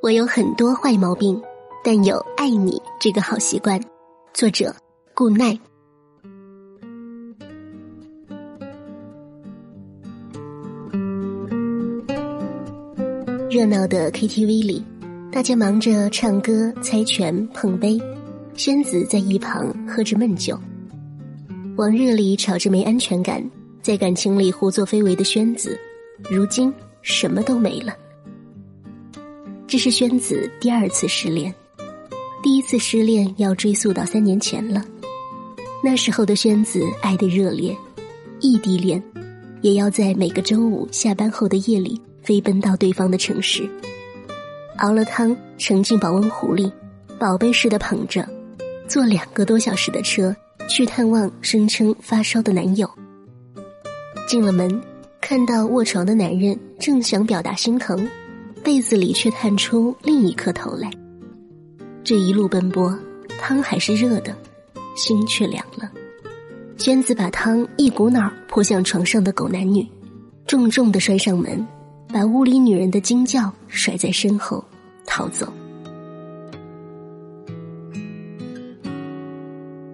我有很多坏毛病，但有爱你这个好习惯。作者：顾奈。热闹的 KTV 里，大家忙着唱歌、猜拳、碰杯，宣子在一旁喝着闷酒。往日里吵着没安全感，在感情里胡作非为的宣子，如今什么都没了。这是宣子第二次失恋，第一次失恋要追溯到三年前了。那时候的宣子爱得热烈，异地恋，也要在每个周五下班后的夜里。飞奔到对方的城市，熬了汤，盛进保温壶里，宝贝似的捧着，坐两个多小时的车去探望声称发烧的男友。进了门，看到卧床的男人，正想表达心疼，被子里却探出另一颗头来。这一路奔波，汤还是热的，心却凉了。娟子把汤一股脑泼向床上的狗男女，重重的摔上门。把屋里女人的惊叫甩在身后，逃走。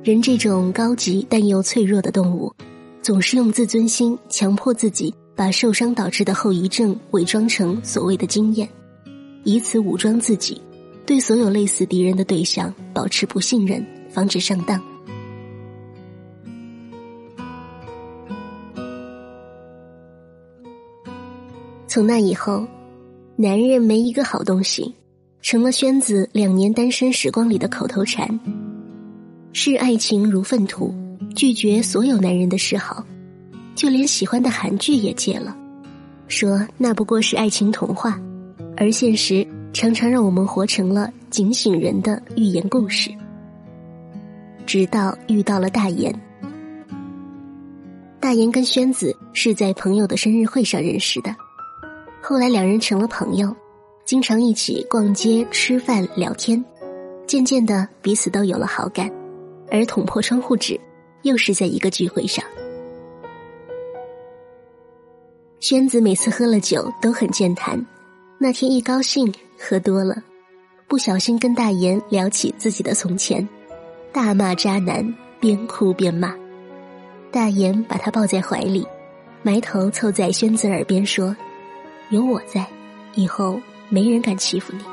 人这种高级但又脆弱的动物，总是用自尊心强迫自己把受伤导致的后遗症伪装成所谓的经验，以此武装自己，对所有类似敌人的对象保持不信任，防止上当。从那以后，男人没一个好东西，成了宣子两年单身时光里的口头禅。视爱情如粪土，拒绝所有男人的示好，就连喜欢的韩剧也戒了，说那不过是爱情童话，而现实常常让我们活成了警醒人的寓言故事。直到遇到了大岩，大岩跟宣子是在朋友的生日会上认识的。后来两人成了朋友，经常一起逛街、吃饭、聊天，渐渐的彼此都有了好感。而捅破窗户纸，又是在一个聚会上。宣子每次喝了酒都很健谈，那天一高兴喝多了，不小心跟大言聊起自己的从前，大骂渣男，边哭边骂。大言把他抱在怀里，埋头凑在宣子耳边说。有我在，以后没人敢欺负你。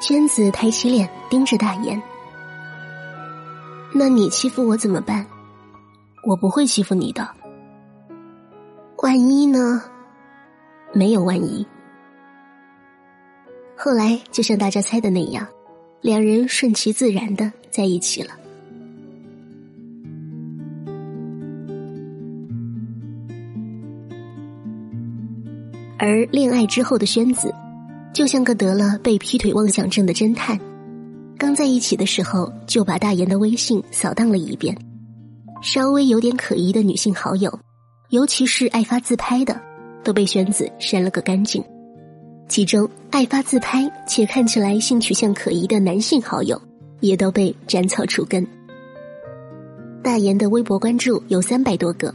宣子抬起脸盯着大言：“那你欺负我怎么办？我不会欺负你的。万一呢？没有万一。后来就像大家猜的那样，两人顺其自然的在一起了。”而恋爱之后的宣子，就像个得了被劈腿妄想症的侦探，刚在一起的时候就把大言的微信扫荡了一遍，稍微有点可疑的女性好友，尤其是爱发自拍的，都被宣子删了个干净。其中爱发自拍且看起来性取向可疑的男性好友，也都被斩草除根。大言的微博关注有三百多个，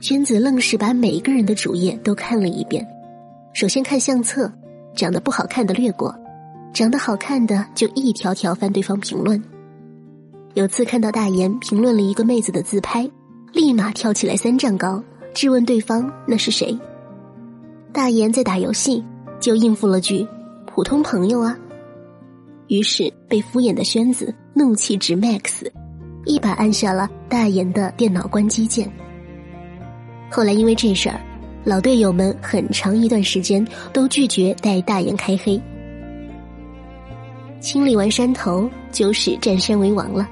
宣子愣是把每一个人的主页都看了一遍。首先看相册，长得不好看的略过，长得好看的就一条条翻对方评论。有次看到大言评论了一个妹子的自拍，立马跳起来三丈高，质问对方那是谁。大言在打游戏，就应付了句“普通朋友啊”。于是被敷衍的宣子怒气值 max，一把按下了大言的电脑关机键。后来因为这事儿。老队友们很长一段时间都拒绝带大言开黑，清理完山头就是占山为王了。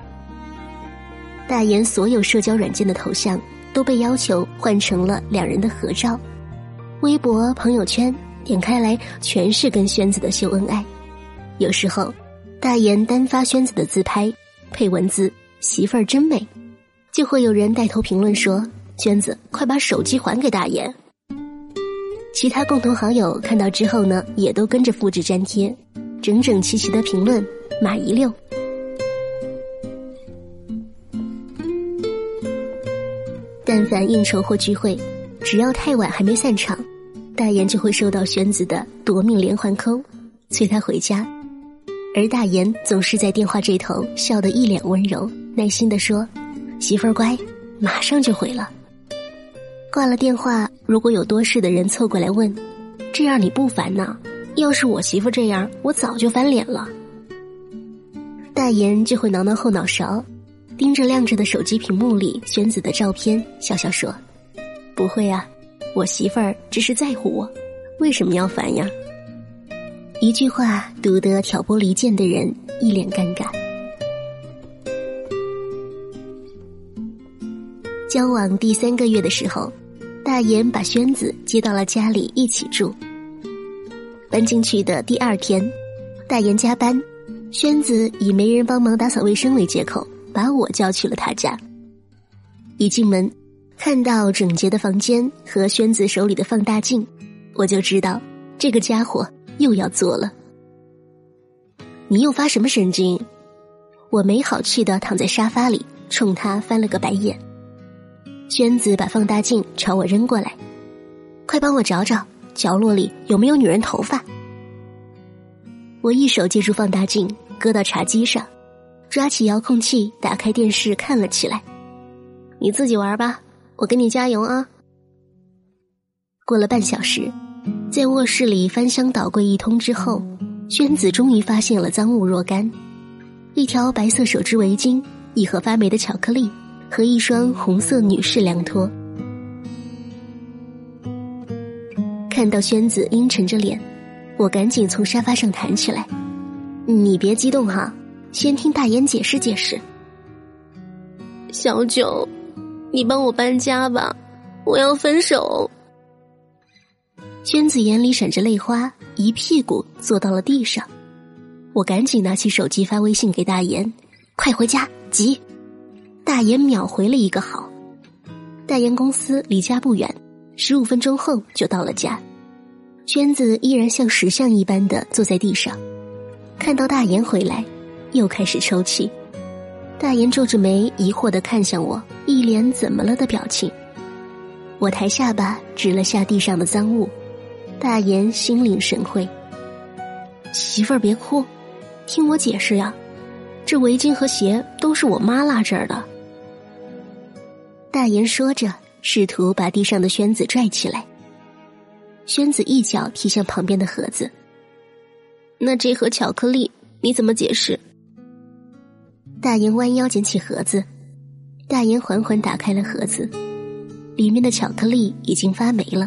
大言所有社交软件的头像都被要求换成了两人的合照，微博、朋友圈点开来全是跟宣子的秀恩爱。有时候，大言单发宣子的自拍，配文字“媳妇儿真美”，就会有人带头评论说：“娟子，快把手机还给大爷。”其他共同好友看到之后呢，也都跟着复制粘贴，整整齐齐的评论，码一溜。但凡应酬或聚会，只要太晚还没散场，大言就会收到宣子的夺命连环扣，催他回家，而大言总是在电话这头笑得一脸温柔，耐心的说：“媳妇儿乖，马上就回了。”挂了电话，如果有多事的人凑过来问：“这样你不烦呐？要是我媳妇这样，我早就翻脸了。”大言就会挠挠后脑勺，盯着亮着的手机屏幕里宣子的照片，笑笑说：“不会啊。”我媳妇儿只是在乎我，为什么要烦呀？一句话堵得挑拨离间的人一脸尴尬。交往第三个月的时候，大言把宣子接到了家里一起住。搬进去的第二天，大言加班，宣子以没人帮忙打扫卫生为借口，把我叫去了他家。一进门。看到整洁的房间和宣子手里的放大镜，我就知道这个家伙又要做了。你又发什么神经？我没好气的躺在沙发里，冲他翻了个白眼。宣子把放大镜朝我扔过来，快帮我找找角落里有没有女人头发。我一手接住放大镜，搁到茶几上，抓起遥控器打开电视看了起来。你自己玩吧。我给你加油啊！过了半小时，在卧室里翻箱倒柜一通之后，宣子终于发现了赃物若干：一条白色手织围巾、一盒发霉的巧克力和一双红色女士凉拖。看到宣子阴沉着脸，我赶紧从沙发上弹起来：“你别激动哈，先听大言解释解释。”小九。你帮我搬家吧，我要分手。娟子眼里闪着泪花，一屁股坐到了地上。我赶紧拿起手机发微信给大岩：“快回家，急！”大岩秒回了一个好。大言公司离家不远，十五分钟后就到了家。娟子依然像石像一般的坐在地上，看到大岩回来，又开始抽泣。大岩皱着眉，疑惑的看向我，一脸怎么了的表情。我抬下巴，指了下地上的赃物。大岩心领神会：“媳妇儿别哭，听我解释呀，这围巾和鞋都是我妈落这儿的。”大岩说着，试图把地上的宣子拽起来。宣子一脚踢向旁边的盒子。那这盒巧克力你怎么解释？大言弯腰捡起盒子，大言缓缓打开了盒子，里面的巧克力已经发霉了，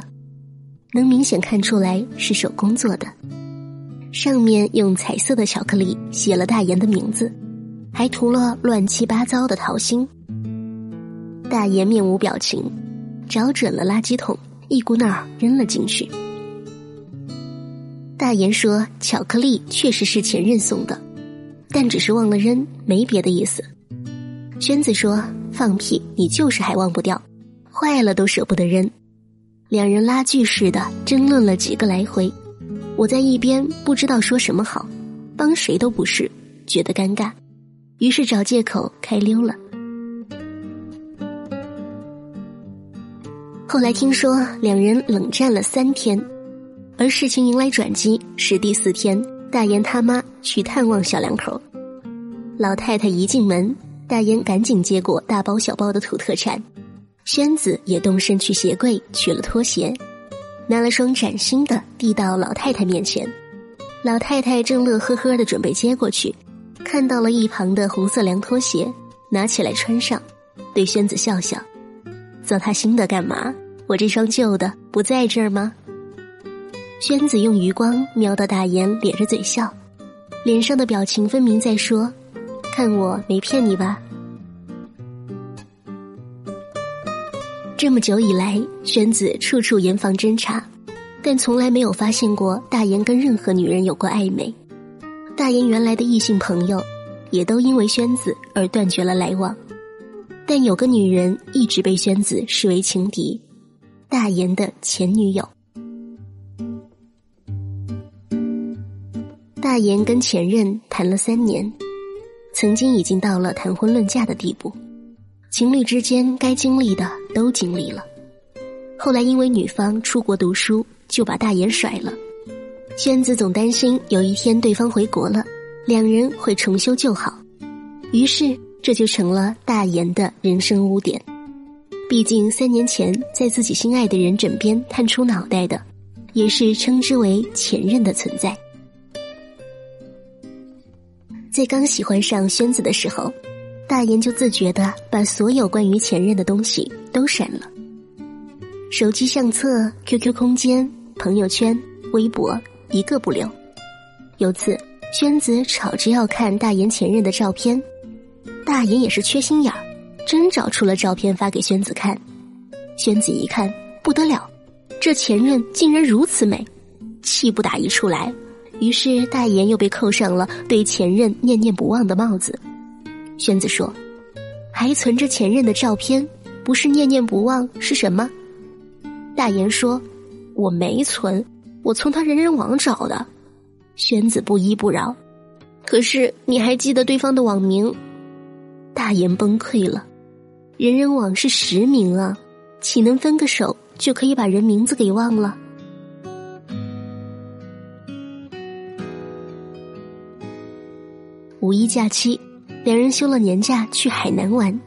能明显看出来是手工做的，上面用彩色的巧克力写了大岩的名字，还涂了乱七八糟的桃心。大岩面无表情，找准了垃圾桶，一股脑扔了进去。大岩说：“巧克力确实是前任送的。”但只是忘了扔，没别的意思。宣子说：“放屁，你就是还忘不掉，坏了都舍不得扔。”两人拉锯似的争论了几个来回，我在一边不知道说什么好，帮谁都不是，觉得尴尬，于是找借口开溜了。后来听说两人冷战了三天，而事情迎来转机是第四天。大言他妈去探望小两口，老太太一进门，大言赶紧接过大包小包的土特产，宣子也动身去鞋柜取了拖鞋，拿了双崭新的递到老太太面前，老太太正乐呵呵的准备接过去，看到了一旁的红色凉拖鞋，拿起来穿上，对宣子笑笑：“糟蹋新的干嘛？我这双旧的不在这儿吗？”宣子用余光瞄到大言，咧着嘴笑，脸上的表情分明在说：“看我没骗你吧。”这么久以来，宣子处处严防侦查，但从来没有发现过大言跟任何女人有过暧昧。大言原来的异性朋友，也都因为宣子而断绝了来往。但有个女人一直被宣子视为情敌，大言的前女友。大言跟前任谈了三年，曾经已经到了谈婚论嫁的地步，情侣之间该经历的都经历了。后来因为女方出国读书，就把大言甩了。娟子总担心有一天对方回国了，两人会重修旧好，于是这就成了大言的人生污点。毕竟三年前在自己心爱的人枕边探出脑袋的，也是称之为前任的存在。在刚喜欢上宣子的时候，大言就自觉的把所有关于前任的东西都删了，手机相册、QQ 空间、朋友圈、微博。一个不留。有次，宣子吵着要看大言前任的照片，大言也是缺心眼儿，真找出了照片发给宣子看。宣子一看不得了，这前任竟然如此美，气不打一处来。于是大言又被扣上了对前任念念不忘的帽子。宣子说：“还存着前任的照片，不是念念不忘是什么？”大言说：“我没存。”我从他人人网找的，宣子不依不饶。可是你还记得对方的网名？大言崩溃了。人人网是实名啊，岂能分个手就可以把人名字给忘了？五一假期，两人休了年假去海南玩，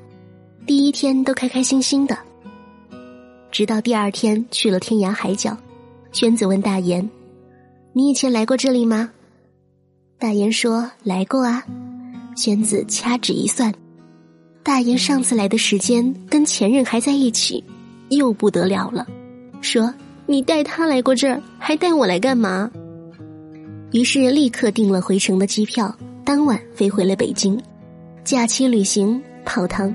第一天都开开心心的，直到第二天去了天涯海角。娟子问大言：“你以前来过这里吗？”大言说：“来过啊。”娟子掐指一算，大言上次来的时间跟前任还在一起，又不得了了，说：“你带他来过这儿，还带我来干嘛？”于是立刻订了回程的机票，当晚飞回了北京。假期旅行泡汤。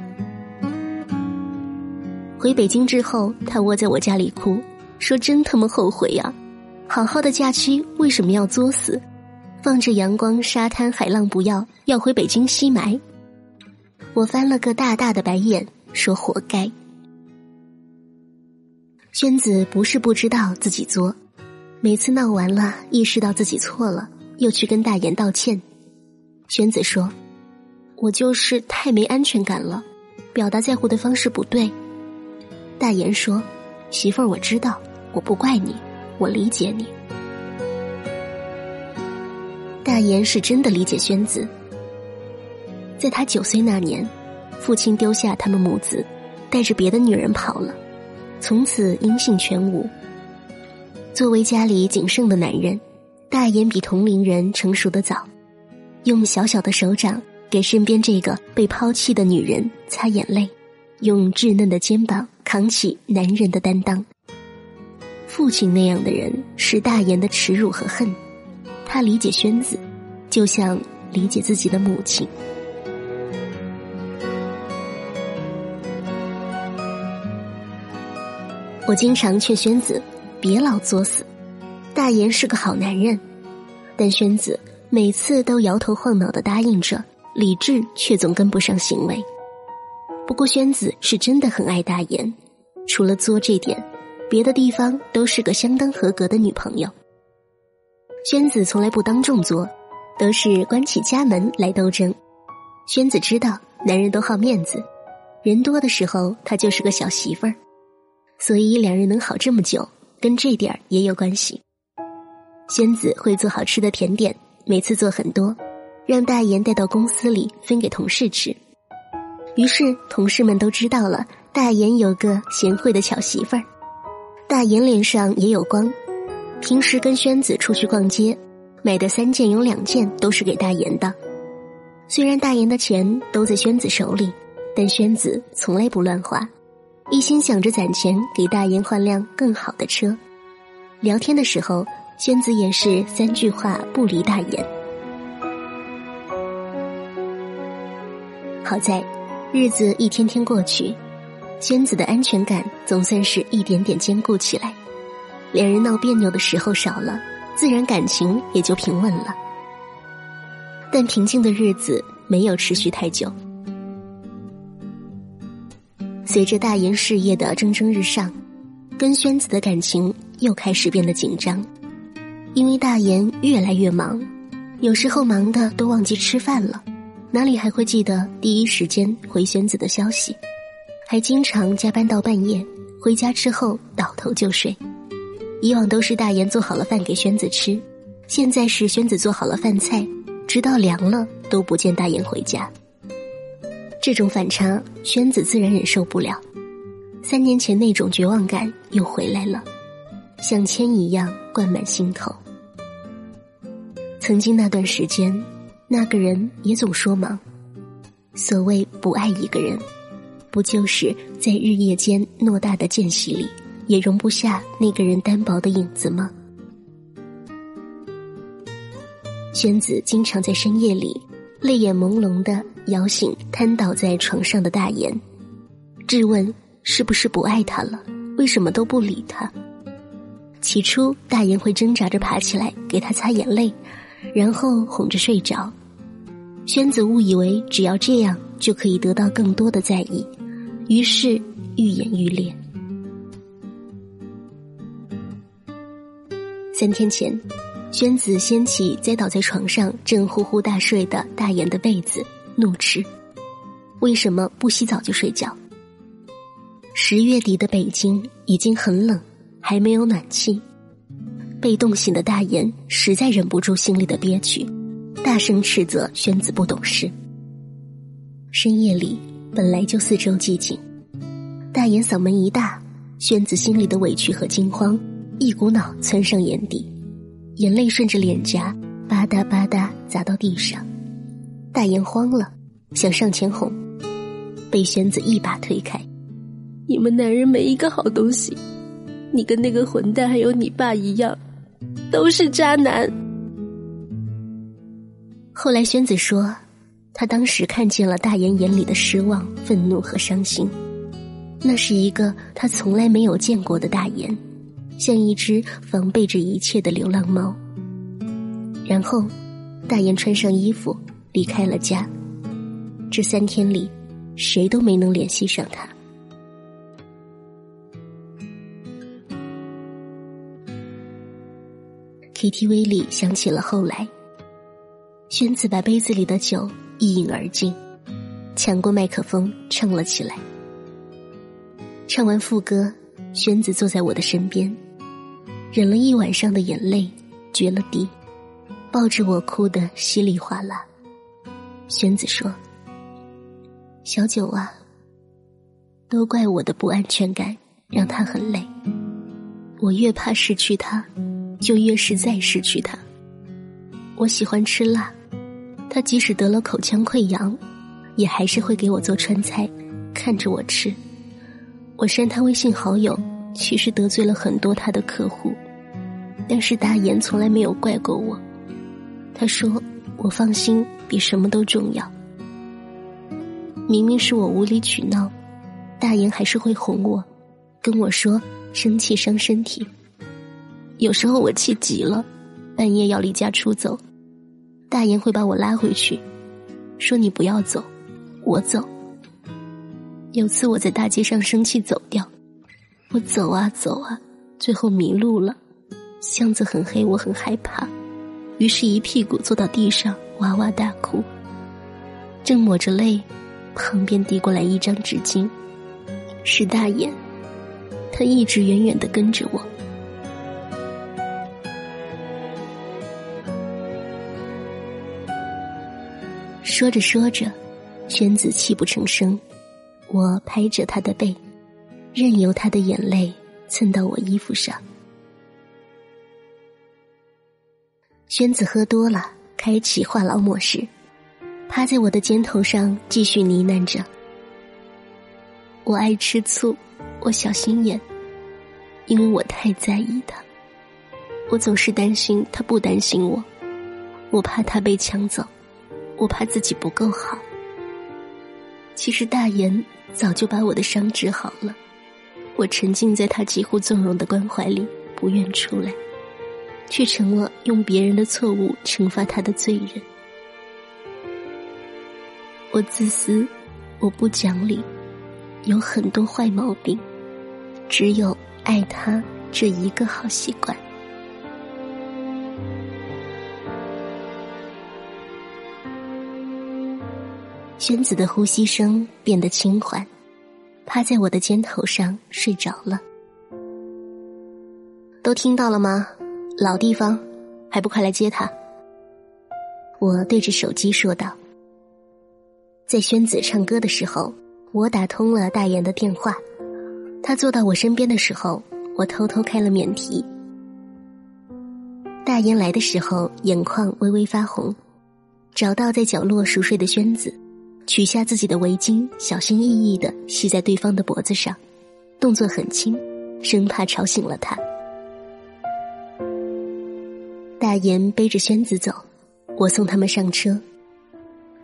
回北京之后，他窝在我家里哭。说真他妈后悔呀！好好的假期为什么要作死？放着阳光、沙滩、海浪不要，要回北京吸霾。我翻了个大大的白眼，说活该。娟子不是不知道自己作，每次闹完了，意识到自己错了，又去跟大言道歉。宣子说：“我就是太没安全感了，表达在乎的方式不对。”大言说：“媳妇儿，我知道。”我不怪你，我理解你。大言是真的理解宣子，在他九岁那年，父亲丢下他们母子，带着别的女人跑了，从此音信全无。作为家里仅剩的男人，大言比同龄人成熟的早，用小小的手掌给身边这个被抛弃的女人擦眼泪，用稚嫩的肩膀扛起男人的担当。父亲那样的人是大言的耻辱和恨，他理解宣子，就像理解自己的母亲。我经常劝宣子别老作死，大言是个好男人，但宣子每次都摇头晃脑的答应着，理智却总跟不上行为。不过宣子是真的很爱大言，除了作这点。别的地方都是个相当合格的女朋友。宣子从来不当众作，都是关起家门来斗争。宣子知道男人都好面子，人多的时候她就是个小媳妇儿，所以两人能好这么久，跟这点儿也有关系。轩子会做好吃的甜点，每次做很多，让大言带到公司里分给同事吃。于是同事们都知道了，大言有个贤惠的巧媳妇儿。大言脸上也有光，平时跟宣子出去逛街，买的三件有两件都是给大言的。虽然大言的钱都在宣子手里，但宣子从来不乱花，一心想着攒钱给大言换辆更好的车。聊天的时候，宣子也是三句话不离大言。好在，日子一天天过去。宣子的安全感总算是一点点坚固起来，两人闹别扭的时候少了，自然感情也就平稳了。但平静的日子没有持续太久，随着大言事业的蒸蒸日上，跟宣子的感情又开始变得紧张，因为大言越来越忙，有时候忙的都忘记吃饭了，哪里还会记得第一时间回宣子的消息？还经常加班到半夜，回家之后倒头就睡。以往都是大言做好了饭给宣子吃，现在是宣子做好了饭菜，直到凉了都不见大言回家。这种反差，宣子自然忍受不了。三年前那种绝望感又回来了，像铅一样灌满心头。曾经那段时间，那个人也总说忙。所谓不爱一个人，不就是在日夜间偌大的间隙里，也容不下那个人单薄的影子吗？娟子经常在深夜里，泪眼朦胧的摇醒瘫倒在床上的大言，质问是不是不爱他了？为什么都不理他？起初，大言会挣扎着爬起来给他擦眼泪，然后哄着睡着。宣子误以为只要这样就可以得到更多的在意，于是愈演愈烈。三天前，宣子掀起栽倒在床上正呼呼大睡的大言的被子，怒斥：“为什么不洗澡就睡觉？”十月底的北京已经很冷，还没有暖气。被冻醒的大言实在忍不住心里的憋屈。大声斥责宣子不懂事。深夜里本来就四周寂静，大言嗓门一大，宣子心里的委屈和惊慌一股脑窜上眼底，眼泪顺着脸颊吧嗒吧嗒砸到地上。大言慌了，想上前哄，被宣子一把推开。你们男人没一个好东西，你跟那个混蛋还有你爸一样，都是渣男。后来，宣子说，他当时看见了大岩眼里的失望、愤怒和伤心。那是一个他从来没有见过的大言，像一只防备着一切的流浪猫。然后，大言穿上衣服离开了家。这三天里，谁都没能联系上他。KTV 里响起了后来。宣子把杯子里的酒一饮而尽，抢过麦克风唱了起来。唱完副歌，宣子坐在我的身边，忍了一晚上的眼泪决了堤，抱着我哭得稀里哗啦。宣子说：“小九啊，都怪我的不安全感让他很累。我越怕失去他，就越是在失去他。我喜欢吃辣。”他即使得了口腔溃疡，也还是会给我做川菜，看着我吃。我删他微信好友，其实得罪了很多他的客户，但是大言从来没有怪过我。他说我放心比什么都重要。明明是我无理取闹，大言还是会哄我，跟我说生气伤身体。有时候我气急了，半夜要离家出走。大爷会把我拉回去，说：“你不要走，我走。”有次我在大街上生气走掉，我走啊走啊，最后迷路了，巷子很黑，我很害怕，于是一屁股坐到地上哇哇大哭。正抹着泪，旁边递过来一张纸巾，是大眼，他一直远远的跟着我。说着说着，宣子泣不成声。我拍着他的背，任由他的眼泪蹭到我衣服上。宣子喝多了，开启话痨模式，趴在我的肩头上继续呢喃着：“我爱吃醋，我小心眼，因为我太在意他。我总是担心他不担心我，我怕他被抢走。”我怕自己不够好。其实大言早就把我的伤治好了，我沉浸在他几乎纵容的关怀里，不愿出来，却成了用别人的错误惩罚他的罪人。我自私，我不讲理，有很多坏毛病，只有爱他这一个好习惯。宣子的呼吸声变得轻缓，趴在我的肩头上睡着了。都听到了吗？老地方，还不快来接他！我对着手机说道。在宣子唱歌的时候，我打通了大言的电话。他坐到我身边的时候，我偷偷开了免提。大言来的时候，眼眶微微发红，找到在角落熟睡的宣子，取下自己的围巾，小心翼翼的系在对方的脖子上，动作很轻，生怕吵醒了他。大言背着宣子走，我送他们上车。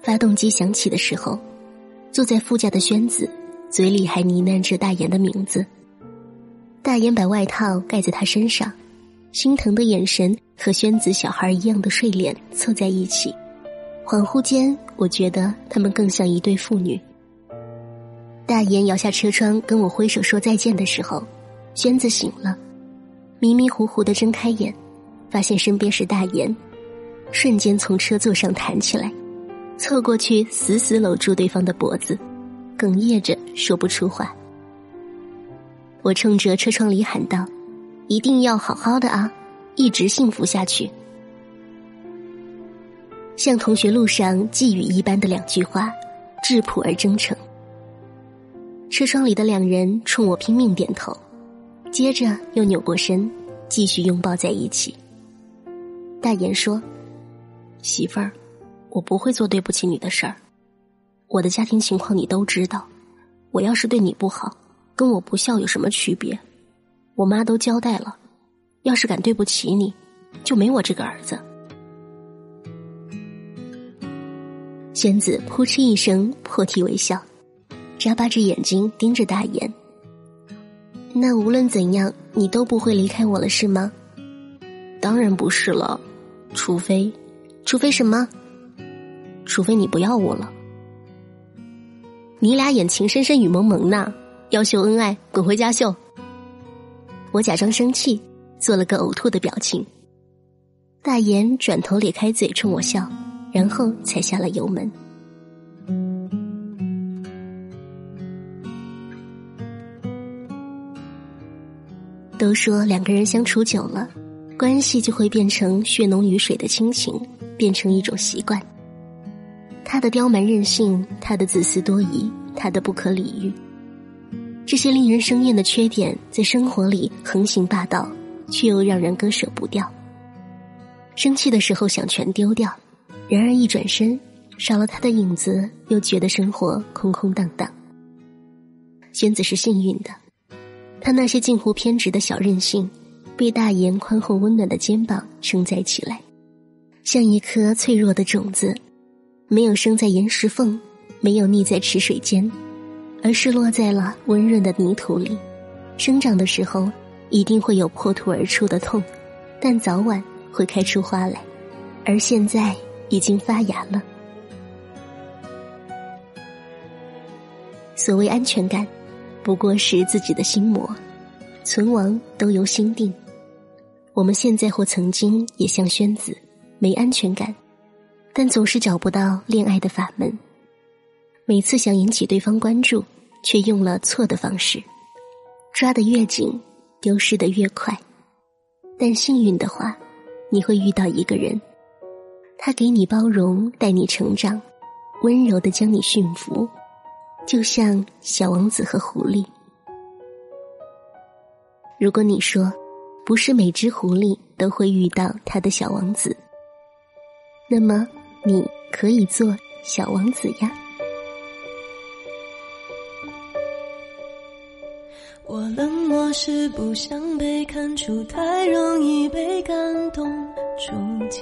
发动机响起的时候，坐在副驾的宣子嘴里还呢喃着大言的名字。大言把外套盖在他身上。心疼的眼神和宣子小孩一样的睡脸凑在一起，恍惚间，我觉得他们更像一对父女。大岩摇下车窗跟我挥手说再见的时候，娟子醒了，迷迷糊糊的睁开眼，发现身边是大岩，瞬间从车座上弹起来，凑过去死死搂住对方的脖子，哽咽着说不出话。我冲着车窗里喊道。一定要好好的啊，一直幸福下去。像同学录上寄语一般的两句话，质朴而真诚。车窗里的两人冲我拼命点头，接着又扭过身，继续拥抱在一起。大言说：“媳妇儿，我不会做对不起你的事儿。我的家庭情况你都知道，我要是对你不好，跟我不孝有什么区别？”我妈都交代了，要是敢对不起你，就没我这个儿子。宣子扑哧一声破涕为笑，眨巴着眼睛盯着大眼。那无论怎样，你都不会离开我了，是吗？当然不是了，除非，除非什么？除非你不要我了。你俩演情深深雨蒙蒙呢，要秀恩爱，滚回家秀。我假装生气，做了个呕吐的表情。大眼转头咧开嘴冲我笑，然后踩下了油门。都说两个人相处久了，关系就会变成血浓于水的亲情，变成一种习惯。他的刁蛮任性，他的自私多疑，他的不可理喻。这些令人生厌的缺点，在生活里横行霸道，却又让人割舍不掉。生气的时候想全丢掉，然而一转身，少了他的影子，又觉得生活空空荡荡。宣子是幸运的，他那些近乎偏执的小任性，被大言宽厚温暖的肩膀承载起来，像一颗脆弱的种子，没有生在岩石缝，没有溺在池水间。而是落在了温润的泥土里，生长的时候一定会有破土而出的痛，但早晚会开出花来，而现在已经发芽了。所谓安全感，不过是自己的心魔，存亡都由心定。我们现在或曾经也像宣子，没安全感，但总是找不到恋爱的法门。每次想引起对方关注，却用了错的方式，抓得越紧，丢失的越快。但幸运的话，你会遇到一个人，他给你包容，带你成长，温柔的将你驯服，就像小王子和狐狸。如果你说，不是每只狐狸都会遇到他的小王子，那么你可以做小王子呀。我冷漠是不想被看出，太容易被感动触及。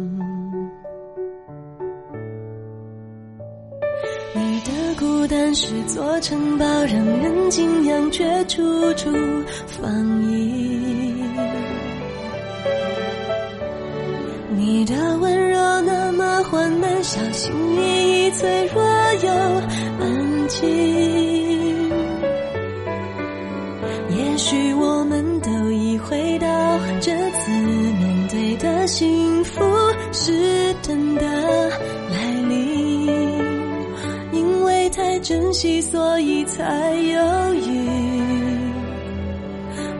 孤单是座城堡，让人敬仰，却处处防御。你的温柔那么缓慢，小心翼翼，脆弱又安静。也许我们都已回到这次面对的幸福是等待。珍惜，所以才犹豫，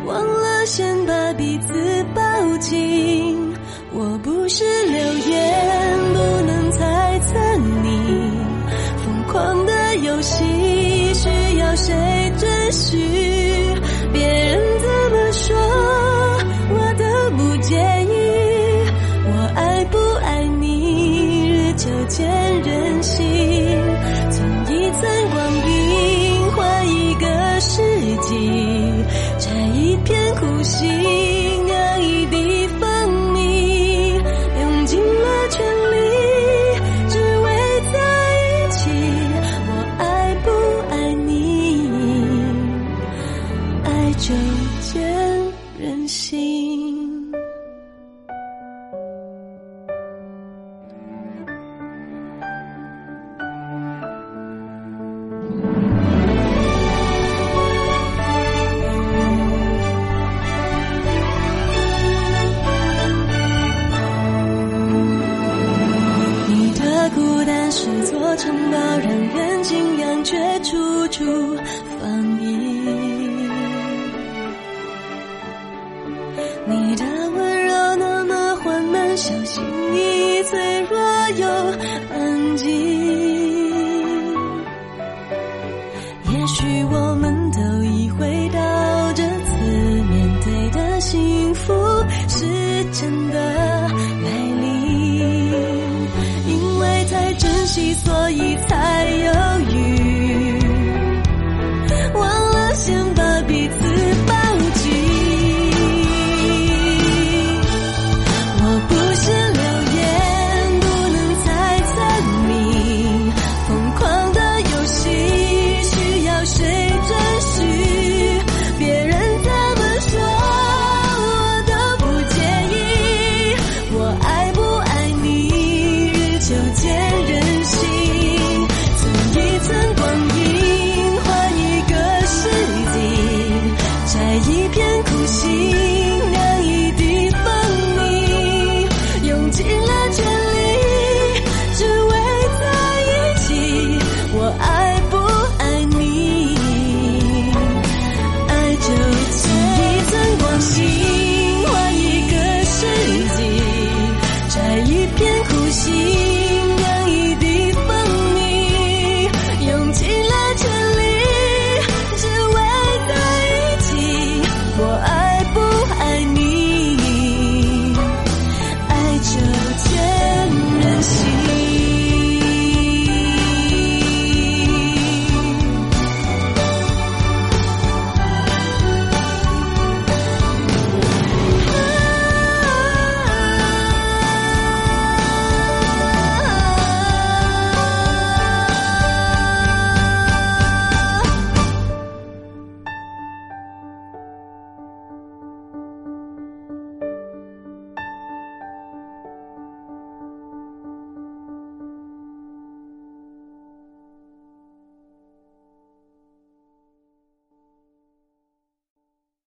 忘了先把彼此抱紧。我不是流言，不能猜测你疯狂的游戏，需要谁准许？